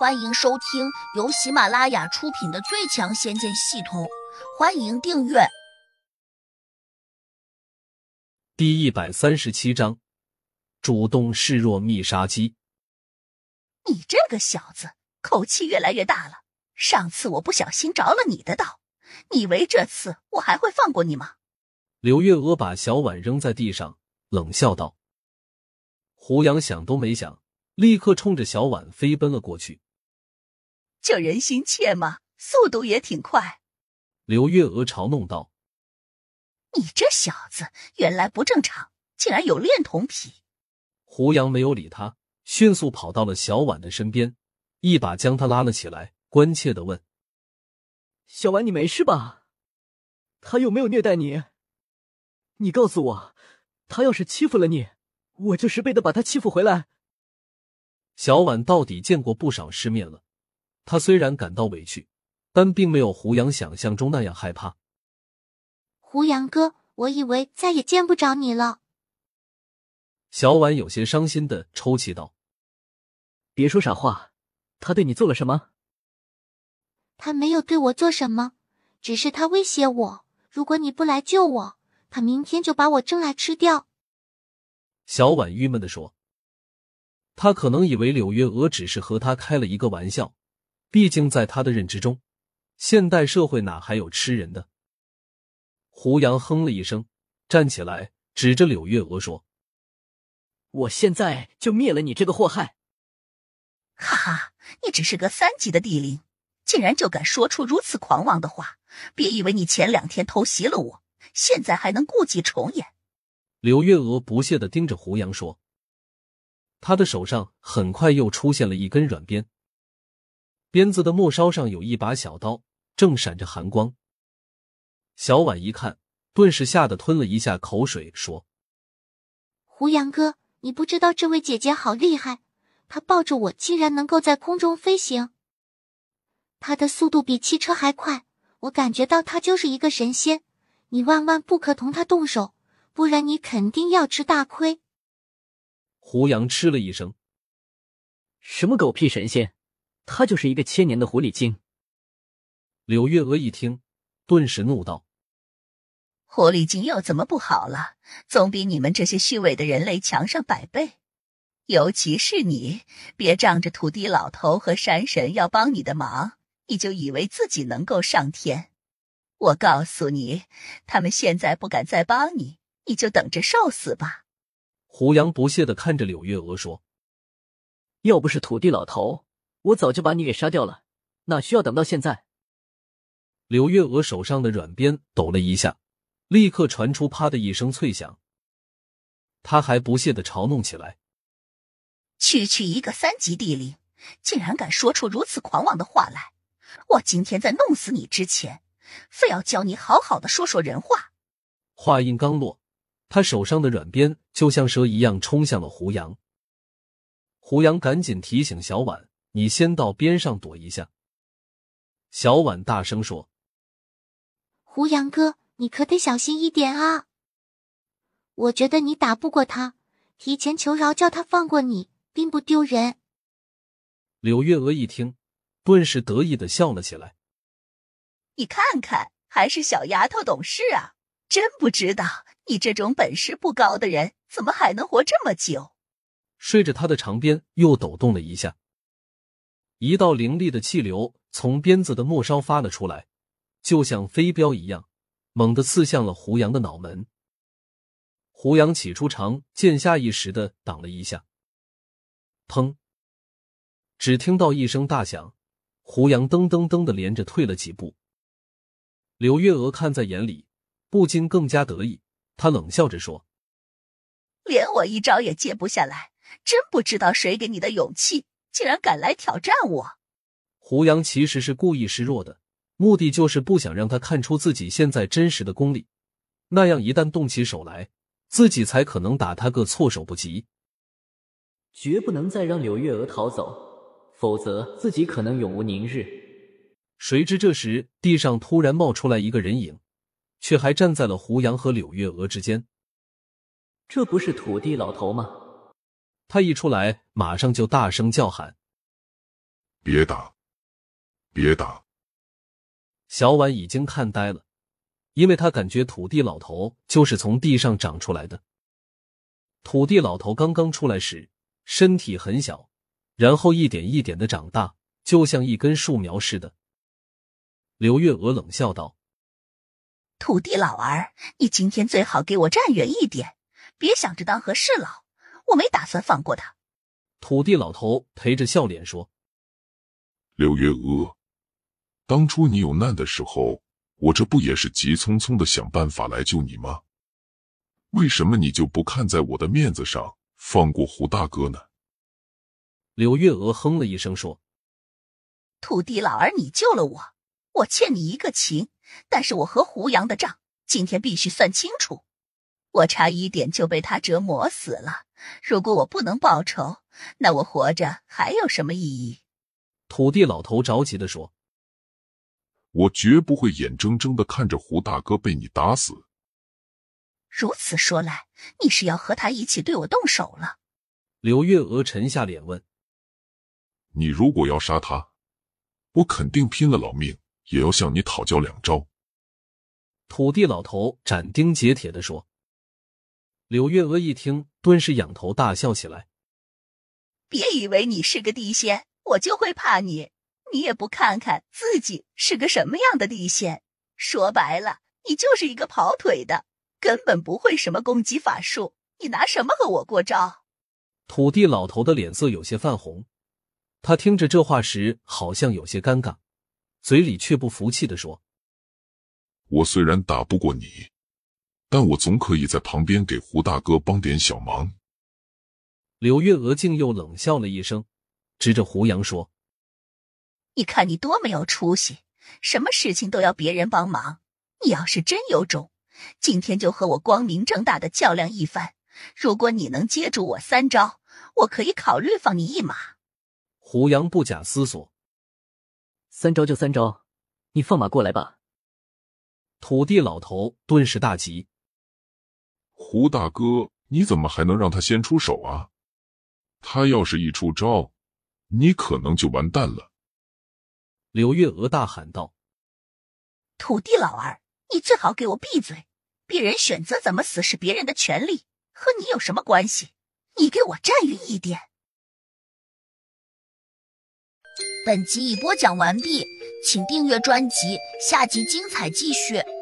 欢迎收听由喜马拉雅出品的《最强仙剑系统》，欢迎订阅。第一百三十七章，主动示弱密杀机。你这个小子，口气越来越大了。上次我不小心着了你的道，你以为这次我还会放过你吗？柳月娥把小碗扔在地上，冷笑道。胡杨想都没想，立刻冲着小碗飞奔了过去。这人心切嘛？速度也挺快。刘月娥嘲弄道：“你这小子原来不正常，竟然有恋童癖。”胡杨没有理他，迅速跑到了小婉的身边，一把将她拉了起来，关切的问：“小婉，你没事吧？他有没有虐待你？你告诉我，他要是欺负了你，我就十倍的把他欺负回来。”小婉到底见过不少世面了。他虽然感到委屈，但并没有胡杨想象中那样害怕。胡杨哥，我以为再也见不着你了。小婉有些伤心的抽泣道：“别说傻话，他对你做了什么？”他没有对我做什么，只是他威胁我，如果你不来救我，他明天就把我蒸来吃掉。小婉郁闷的说：“他可能以为柳月娥只是和他开了一个玩笑。”毕竟，在他的认知中，现代社会哪还有吃人的？胡杨哼了一声，站起来，指着柳月娥说：“我现在就灭了你这个祸害！”哈哈，你只是个三级的地灵，竟然就敢说出如此狂妄的话！别以为你前两天偷袭了我，现在还能故伎重演！柳月娥不屑的盯着胡杨说，他的手上很快又出现了一根软鞭。鞭子的末梢上有一把小刀，正闪着寒光。小婉一看，顿时吓得吞了一下口水，说：“胡杨哥，你不知道这位姐姐好厉害，她抱着我竟然能够在空中飞行，她的速度比汽车还快，我感觉到她就是一个神仙。你万万不可同她动手，不然你肯定要吃大亏。”胡杨吃了一声：“什么狗屁神仙！”他就是一个千年的狐狸精。柳月娥一听，顿时怒道：“狐狸精又怎么不好了？总比你们这些虚伪的人类强上百倍。尤其是你，别仗着土地老头和山神要帮你的忙，你就以为自己能够上天。我告诉你，他们现在不敢再帮你，你就等着受死吧。”胡杨不屑的看着柳月娥说：“要不是土地老头。”我早就把你给杀掉了，哪需要等到现在？柳月娥手上的软鞭抖了一下，立刻传出“啪”的一声脆响。他还不屑的嘲弄起来：“区区一个三级地灵，竟然敢说出如此狂妄的话来！我今天在弄死你之前，非要教你好好的说说人话。”话音刚落，他手上的软鞭就像蛇一样冲向了胡杨。胡杨赶紧提醒小婉。你先到边上躲一下。”小婉大声说。“胡杨哥，你可得小心一点啊！我觉得你打不过他，提前求饶，叫他放过你，并不丢人。”柳月娥一听，顿时得意的笑了起来。“你看看，还是小丫头懂事啊！真不知道你这种本事不高的人，怎么还能活这么久？”睡着他的长鞭又抖动了一下。一道凌厉的气流从鞭子的末梢发了出来，就像飞镖一样，猛地刺向了胡杨的脑门。胡杨起初长剑，下意识的挡了一下。砰！只听到一声大响，胡杨噔噔噔的连着退了几步。柳月娥看在眼里，不禁更加得意。她冷笑着说：“连我一招也接不下来，真不知道谁给你的勇气。”竟然敢来挑战我！胡杨其实是故意示弱的，目的就是不想让他看出自己现在真实的功力，那样一旦动起手来，自己才可能打他个措手不及。绝不能再让柳月娥逃走，否则自己可能永无宁日。谁知这时地上突然冒出来一个人影，却还站在了胡杨和柳月娥之间。这不是土地老头吗？他一出来，马上就大声叫喊：“别打，别打！小婉已经看呆了，因为他感觉土地老头就是从地上长出来的。土地老头刚刚出来时身体很小，然后一点一点的长大，就像一根树苗似的。刘月娥冷笑道：“土地老儿，你今天最好给我站远一点，别想着当和事佬，我没打算放过他。”土地老头陪着笑脸说：“柳月娥。”当初你有难的时候，我这不也是急匆匆的想办法来救你吗？为什么你就不看在我的面子上放过胡大哥呢？柳月娥哼了一声说：“土地老儿，你救了我，我欠你一个情，但是我和胡杨的账今天必须算清楚。我差一点就被他折磨死了，如果我不能报仇，那我活着还有什么意义？”土地老头着急的说。我绝不会眼睁睁的看着胡大哥被你打死。如此说来，你是要和他一起对我动手了？刘月娥沉下脸问：“你如果要杀他，我肯定拼了老命也要向你讨教两招。”土地老头斩钉截铁的说。柳月娥一听，顿时仰头大笑起来：“别以为你是个地仙，我就会怕你。”你也不看看自己是个什么样的地仙，说白了，你就是一个跑腿的，根本不会什么攻击法术。你拿什么和我过招？土地老头的脸色有些泛红，他听着这话时好像有些尴尬，嘴里却不服气的说：“我虽然打不过你，但我总可以在旁边给胡大哥帮点小忙。”柳月娥竟又冷笑了一声，指着胡杨说。你看你多没有出息，什么事情都要别人帮忙。你要是真有种，今天就和我光明正大的较量一番。如果你能接住我三招，我可以考虑放你一马。胡杨不假思索，三招就三招，你放马过来吧。土地老头顿时大急：“胡大哥，你怎么还能让他先出手啊？他要是一出招，你可能就完蛋了。”刘月娥大喊道：“土地老儿，你最好给我闭嘴！别人选择怎么死是别人的权利，和你有什么关系？你给我站远一点！”本集已播讲完毕，请订阅专辑，下集精彩继续。